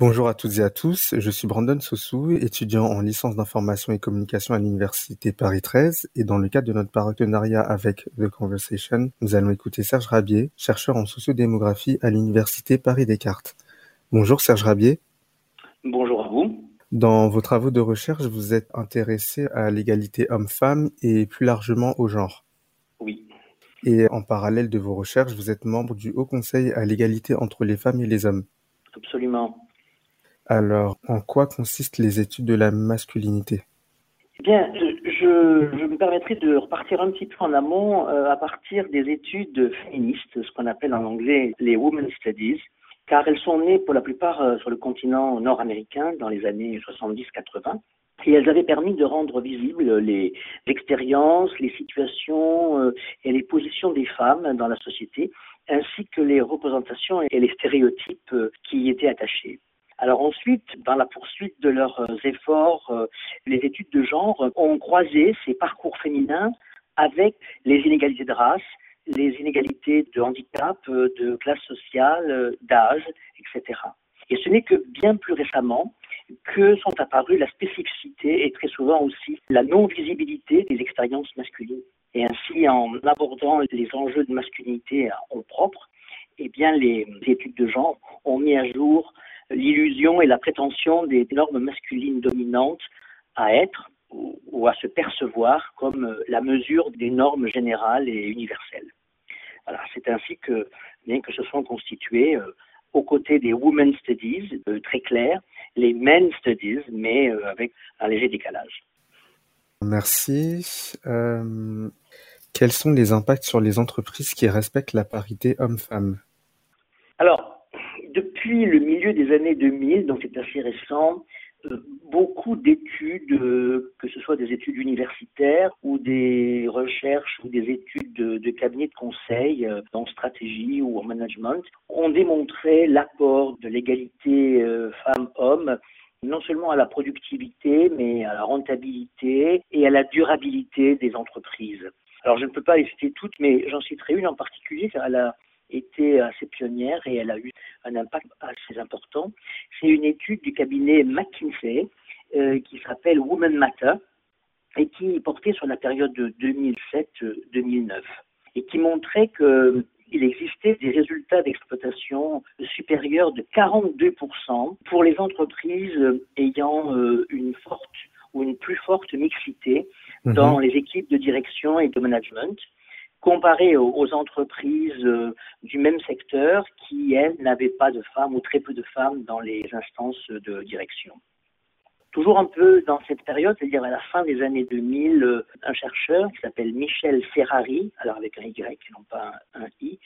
Bonjour à toutes et à tous, je suis Brandon Sossou, étudiant en licence d'information et communication à l'Université Paris 13 et dans le cadre de notre partenariat avec The Conversation, nous allons écouter Serge Rabier, chercheur en sociodémographie à l'Université Paris Descartes. Bonjour Serge Rabier. Bonjour à vous. Dans vos travaux de recherche, vous êtes intéressé à l'égalité homme-femme et plus largement au genre. Oui. Et en parallèle de vos recherches, vous êtes membre du Haut Conseil à l'égalité entre les femmes et les hommes. Absolument. Alors, en quoi consistent les études de la masculinité? Eh Bien, je, me permettrai de repartir un petit peu en amont euh, à partir des études féministes, ce qu'on appelle en anglais les Women's Studies, car elles sont nées pour la plupart euh, sur le continent nord-américain dans les années 70-80. Et elles avaient permis de rendre visibles les expériences, les situations euh, et les positions des femmes dans la société, ainsi que les représentations et les stéréotypes qui y étaient attachés. Alors ensuite, dans la poursuite de leurs euh, efforts, euh, les études de genre ont croisé ces parcours féminins avec les inégalités de race, les inégalités de handicap, euh, de classe sociale, d'âge, etc. Et ce n'est que bien plus récemment que sont apparues la spécificité et très souvent aussi la non-visibilité des expériences masculines. Et ainsi, en abordant les enjeux de masculinité en propre, eh bien, les études de genre ont mis à jour l'illusion et la prétention des normes masculines dominantes à être ou, à se percevoir comme euh, la mesure des normes générales et universelles. Voilà, c'est ainsi que, bien que se sont constitués, euh, aux côtés des Women's Studies, euh, très clairs, les Men Studies, mais avec un léger décalage. Merci. quels sont les impacts sur les entreprises qui respectent la parité homme-femme? Alors, depuis le milieu des années 2000, donc c'est assez récent, euh, beaucoup d'études, euh, que ce soit des études universitaires ou des recherches ou des études de, de cabinet de conseil euh, en stratégie ou en management, ont démontré l'apport de l'égalité femmes-hommes non seulement à la productivité, mais à la rentabilité et à la durabilité des entreprises. Alors je ne peux pas les citer toutes, mais j'en citerai une en particulier, car elle a été assez pionnière et elle a eu un impact assez important. C'est une étude du cabinet McKinsey euh, qui s'appelle Women Matter et qui portait sur la période de 2007-2009 et qui montrait que il existait des résultats d'exploitation supérieurs de 42% pour les entreprises ayant euh, une forte ou une plus forte mixité mhm. dans les équipes de direction et de management comparé aux, entreprises euh, du même secteur qui, elles, n'avaient pas de femmes ou très peu de femmes dans les instances de direction. Toujours un peu dans cette période, c'est-à-dire à la fin des années 2000, euh, un chercheur qui s'appelle Michel Ferrari, alors avec un Y non pas un, I,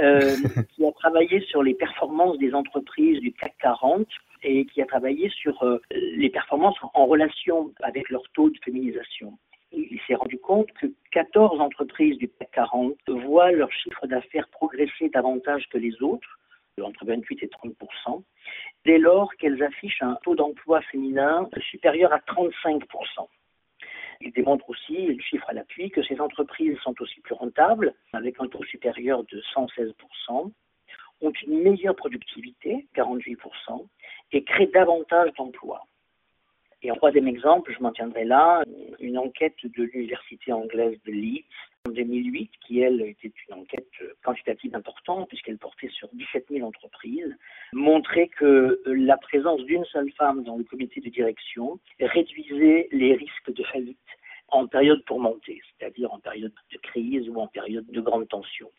euh, qui a travaillé sur les performances des entreprises du CAC 40 et qui a travaillé sur les performances en relation avec leur taux de féminisation il s'est rendu compte que 14 entreprises du CAC 40 voient leur chiffre d'affaires progresser davantage que les autres, entre 28 et 30% dès lors qu'elles affichent un taux d'emploi féminin supérieur à 35% il démontre aussi, le chiffre à l'appui, que ces entreprises sont aussi plus rentables, avec un taux supérieur de 116% ont une meilleure productivité, 48% et créent davantage d'emplois. Et en troisième exemple, je m'en tiendrai là, une enquête de l'université anglaise de Leeds en 2008, qui elle était une enquête quantitative importante puisqu'elle portait sur 17 000 entreprises, montrait que la présence d'une seule femme dans le comité de direction réduisait les risques de faillite en période tourmentée, c'est-à-dire en période de crise ou en période de grande tension.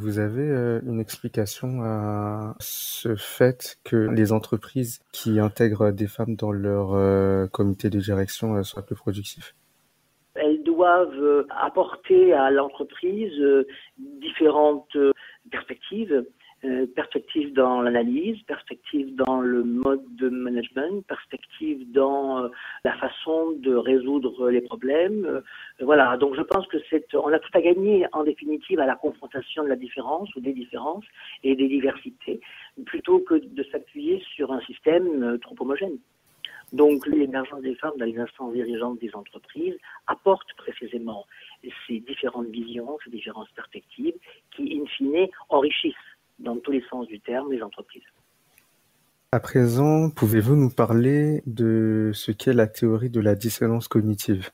Vous avez euh, une explication à ce fait que les entreprises qui intègrent des femmes dans leur euh, comité de direction euh, soient plus productives? Elles doivent apporter à l'entreprise différentes perspectives euh, perspective dans l'analyse, perspective dans le mode de management, perspective dans euh, la façon de résoudre les problèmes. Euh, voilà, donc je pense que c'est, on a tout à gagner en définitive à la confrontation de la différence ou des différences et des diversités, plutôt que de s'appuyer sur un système trop homogène. Donc l'émergence des femmes dans les instances dirigeantes des entreprises apporte précisément ces différentes visions, ces différentes perspectives qui, in fine, enrichissent dans tous les sens du terme les entreprises. À présent, pouvez-vous nous parler de ce qu'est la théorie de la dissonance cognitive?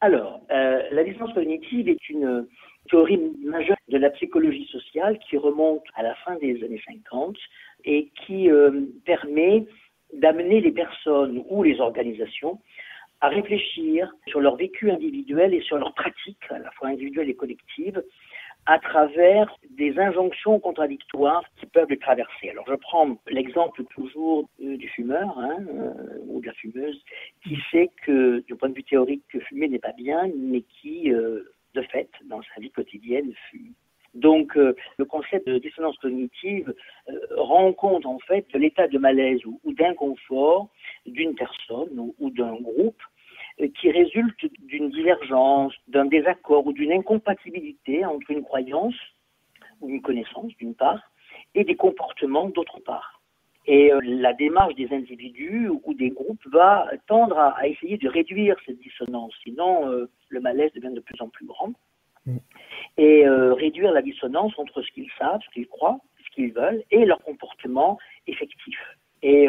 Alors, euh, la dissonance cognitive est une théorie majeure de la psychologie sociale qui remonte à la fin des années 50 et qui euh, permet d'amener les personnes ou les organisations à réfléchir sur leur vécu individuel et sur leurs pratiques, à la fois individuelles et collectives, à travers des injonctions contradictoires qui peuvent les traverser. Alors je prends l'exemple toujours euh, du fumeur hein, euh, ou de la fumeuse qui sait que du point de vue théorique que fumer n'est pas bien, mais qui euh, de fait dans sa vie quotidienne fume. Donc le concept de dissonance cognitive rend compte en fait l'état de malaise ou, d'inconfort d'une personne ou d'un groupe euh, qui résulte d'une divergence, d'un désaccord ou d'une incompatibilité entre une croyance ou une connaissance d'une part et des comportements d'autre part. Et euh, la démarche des individus ou des groupes va tendre à, essayer de réduire cette dissonance, sinon euh, le malaise devient de plus en plus grand. Mm. Et réduire la dissonance entre ce qu'ils savent, ce qu'ils croient, ce qu'ils veulent et leur comportement effectif. Et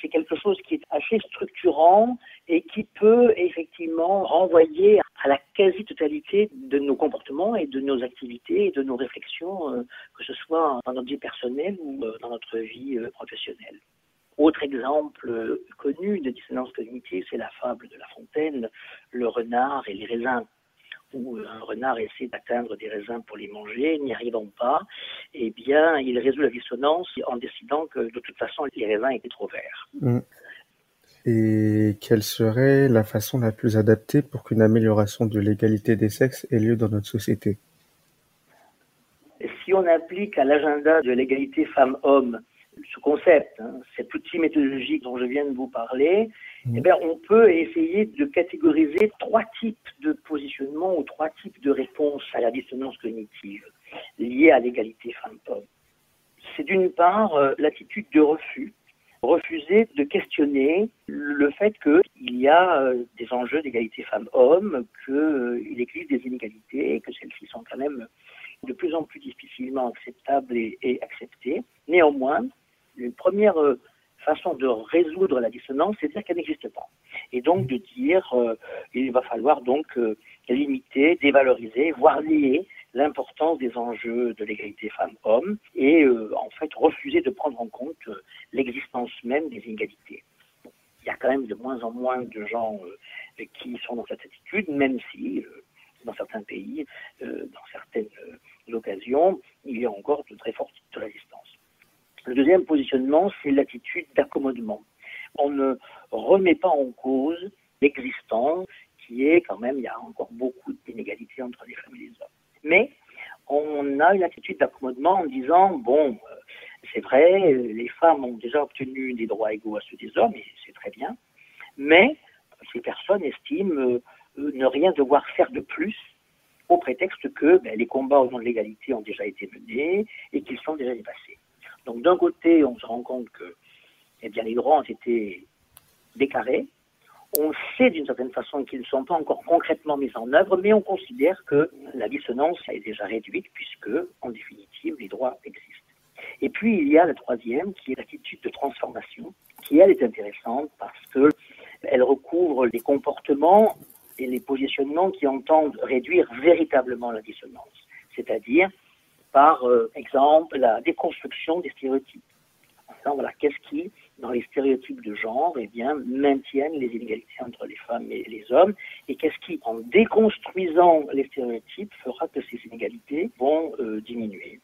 c'est quelque chose qui est assez structurant et qui peut effectivement renvoyer à la quasi-totalité de nos comportements et de nos activités et de nos réflexions, euh, que ce soit dans notre vie personnelle ou euh, dans notre vie euh, professionnelle. Autre exemple connu de dissonance cognitive, c'est la fable de La Fontaine, le renard et les raisins où un renard essaie d'atteindre des raisins pour les manger, n'y arrivant pas, eh bien, il résout la dissonance en décidant que de toute façon, les raisins étaient trop verts. Mm. Et quelle serait la façon la plus adaptée pour qu'une amélioration de l'égalité des sexes ait lieu dans notre société? Si on applique à l'agenda de l'égalité femmes-hommes ce concept, hein, cet outil méthodologique dont je viens de vous parler, mm. eh bien, on peut essayer de catégoriser trois types de positionnement ou trois types de réponses à la dissonance cognitive liée à l'égalité femmes-hommes. C'est d'une part euh, l'attitude de refus, refuser de questionner le fait qu'il y a euh, des enjeux d'égalité femmes-hommes, qu'il euh, existe des inégalités, que celles-ci sont quand même de plus en plus difficilement acceptables et, acceptées. Néanmoins, une première euh, façon de résoudre la dissonance, c'est de dire qu'elle n'existe pas. Et donc de dire euh, il va falloir donc limiter, dévaloriser, voire lier l'importance des enjeux de l'égalité femmes-hommes et en fait refuser de prendre en compte l'existence même des inégalités. Il y a quand même de moins en moins de gens qui sont dans cette attitude, même si dans certains pays, dans certaines occasions, il y a encore de très fortes résistances. Le deuxième positionnement, c'est l'attitude d'accommodement. On ne remet pas en cause l'existant, qui est quand même, il y a encore beaucoup d'inégalités entre les femmes et les hommes. Mais on une attitude d'accommodement en disant, bon, euh, c'est vrai, les femmes ont déjà obtenu des droits égaux à ceux des hommes, et c'est très bien, mais ces personnes estiment euh, ne rien devoir faire de plus au prétexte que ben, les combats au nom de l'égalité ont déjà été menés et qu'ils sont déjà dépassés. Donc d'un côté, on se rend compte que eh bien, les droits ont été déclarés. On sait d'une certaine façon qu'ils ne sont pas encore concrètement mis en œuvre, mais on considère que la dissonance est déjà réduite puisque, en définitive, les droits existent. Et puis il y a la troisième, qui est l'attitude de transformation, qui elle est intéressante parce qu'elle recouvre les comportements et les positionnements qui entendent réduire véritablement la dissonance, c'est-à-dire par euh, exemple la déconstruction des stéréotypes. Enfin, voilà, qu'est-ce qui, dans les stéréotypes de genre, eh bien, maintiennent les inégalités entre les femmes et les hommes, et qu'est-ce qui, en déconstruisant les stéréotypes, fera que ces inégalités vont euh, diminuer?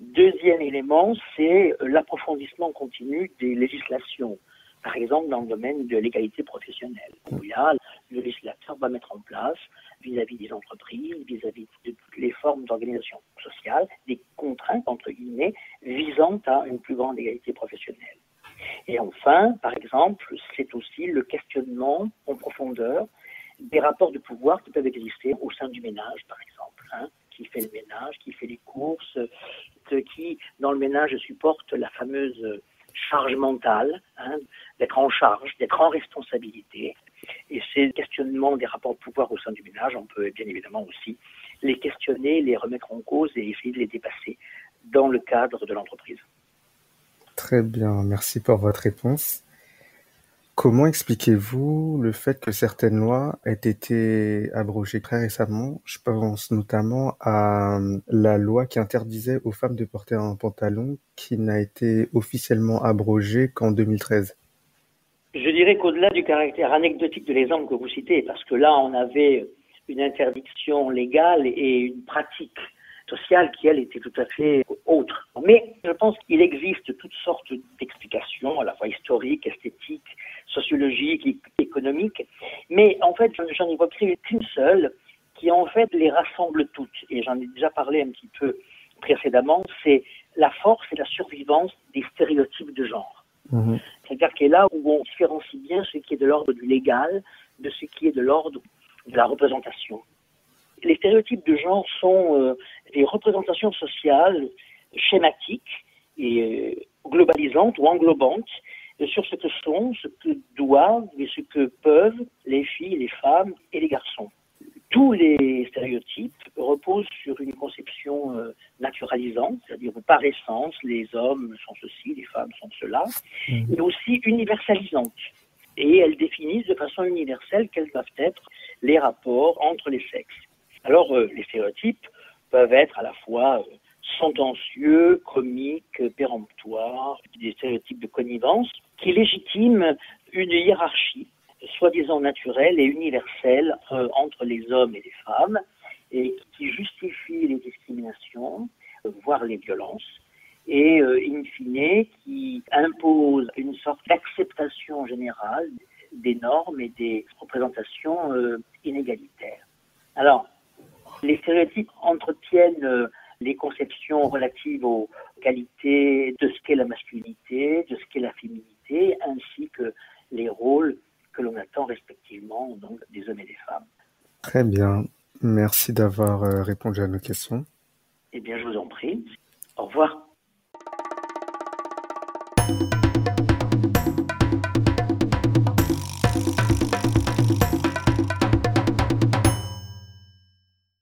Deuxième élément, c'est euh, l'approfondissement continu des législations par exemple dans le domaine de l'égalité professionnelle, où là, le législateur va mettre en place, vis-à-vis des entreprises, vis-à-vis de toutes les formes d'organisation sociale, des contraintes, entre guillemets, visant à une plus grande égalité professionnelle. Et enfin, par exemple, c'est aussi le questionnement en profondeur des rapports de pouvoir qui peuvent exister au sein du ménage, par exemple. Hein, qui fait le ménage, qui fait les courses, qui, dans le ménage, supporte la fameuse charge mentale, hein, d'être en charge, d'être en responsabilité. Et ces questionnements des rapports de pouvoir au sein du ménage, on peut bien évidemment aussi les questionner, les remettre en cause et essayer de les dépasser dans le cadre de l'entreprise. Très bien, merci pour votre réponse. Comment expliquez-vous le fait que certaines lois aient été abrogées très récemment? Je pense notamment à euh, la loi qui interdisait aux femmes de porter un pantalon qui n'a été officiellement abrogée qu'en 2013. Je dirais qu'au-delà du caractère anecdotique de l'exemple que vous citez, parce que là on avait une interdiction légale et une pratique sociale qui, elle, était tout à fait autre. Mais je pense qu'il existe toutes sortes d'explications, à la fois historiques, esthétiques, sociologiques, économiques. Mais en fait, j'en évoquerai qu'une seule qui, en fait, les rassemble toutes. Et j'en ai déjà parlé un petit peu précédemment. C'est la force et la survivance des stéréotypes de genre. Mmh. C'est-à-dire qu'il est là où on différencie bien ce qui est de l'ordre du légal de ce qui est de l'ordre de la représentation. Les stéréotypes de genre sont euh, des représentations sociales schématiques et euh, globalisantes ou englobantes sur ce que sont, ce que doivent et ce que peuvent les filles, les femmes et les garçons. Tous les stéréotypes reposent sur une conception euh, naturalisante, c'est-à-dire par essence, les hommes sont ceci, les femmes sont cela, mmh. mais aussi universalisante. Et elles définissent de façon universelle quels doivent être les rapports entre les sexes. Alors, euh, les stéréotypes peuvent être à la fois euh, sentencieux, comiques, péremptoires, des stéréotypes de connivence qui légitiment une hiérarchie soi-disant naturelle et universelle euh, entre les hommes et les femmes et qui justifie les discriminations, voire les violences, et in fine qui impose une sorte d'acceptation générale des normes et des représentations inégalitaires. Alors, les stéréotypes entretiennent euh, les conceptions relatives aux qualités de ce qu'est la masculinité, de ce qu'est la féminité, ainsi que les rôles que l'on attend respectivement donc, des hommes et des femmes. Très bien. Merci d'avoir euh, répondu à nos questions.